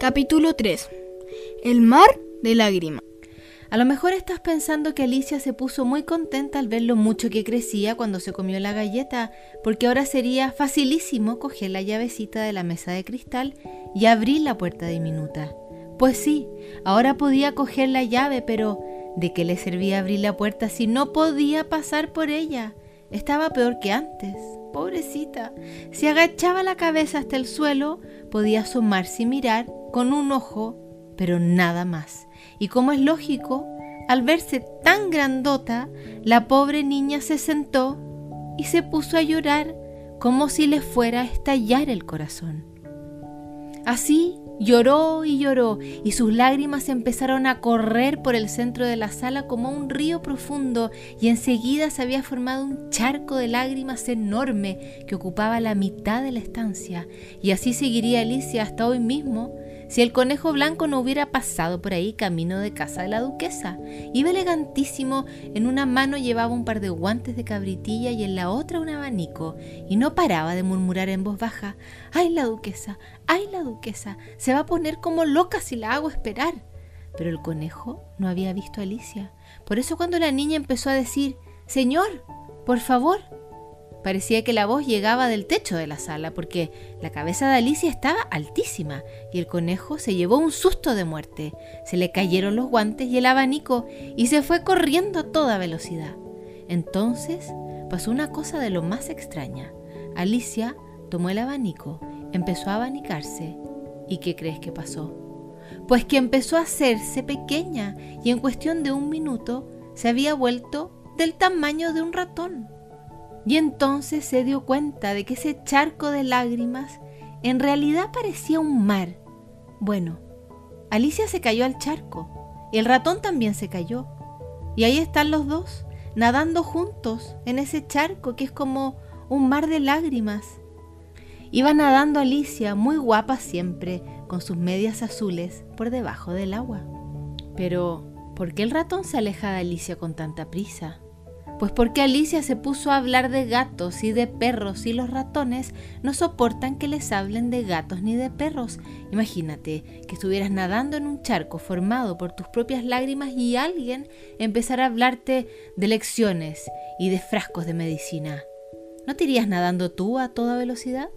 Capítulo 3. El mar de lágrimas. A lo mejor estás pensando que Alicia se puso muy contenta al ver lo mucho que crecía cuando se comió la galleta, porque ahora sería facilísimo coger la llavecita de la mesa de cristal y abrir la puerta diminuta. Pues sí, ahora podía coger la llave, pero ¿de qué le servía abrir la puerta si no podía pasar por ella? Estaba peor que antes. Pobrecita. Si agachaba la cabeza hasta el suelo, podía asomarse y mirar con un ojo, pero nada más. Y como es lógico, al verse tan grandota, la pobre niña se sentó y se puso a llorar como si le fuera a estallar el corazón. Así lloró y lloró y sus lágrimas empezaron a correr por el centro de la sala como un río profundo y enseguida se había formado un charco de lágrimas enorme que ocupaba la mitad de la estancia y así seguiría Alicia hasta hoy mismo si el conejo blanco no hubiera pasado por ahí camino de casa de la duquesa. Iba elegantísimo, en una mano llevaba un par de guantes de cabritilla y en la otra un abanico, y no paraba de murmurar en voz baja, ¡ay la duquesa! ¡ay la duquesa! Se va a poner como loca si la hago esperar. Pero el conejo no había visto a Alicia. Por eso cuando la niña empezó a decir, Señor, por favor, Parecía que la voz llegaba del techo de la sala, porque la cabeza de Alicia estaba altísima y el conejo se llevó un susto de muerte. Se le cayeron los guantes y el abanico y se fue corriendo a toda velocidad. Entonces pasó una cosa de lo más extraña. Alicia tomó el abanico, empezó a abanicarse. ¿Y qué crees que pasó? Pues que empezó a hacerse pequeña y en cuestión de un minuto se había vuelto del tamaño de un ratón. Y entonces se dio cuenta de que ese charco de lágrimas en realidad parecía un mar. Bueno, Alicia se cayó al charco y el ratón también se cayó. Y ahí están los dos, nadando juntos en ese charco que es como un mar de lágrimas. Iba nadando Alicia, muy guapa siempre, con sus medias azules por debajo del agua. Pero, ¿por qué el ratón se aleja de Alicia con tanta prisa? Pues porque Alicia se puso a hablar de gatos y de perros y los ratones no soportan que les hablen de gatos ni de perros. Imagínate que estuvieras nadando en un charco formado por tus propias lágrimas y alguien empezara a hablarte de lecciones y de frascos de medicina. ¿No te irías nadando tú a toda velocidad?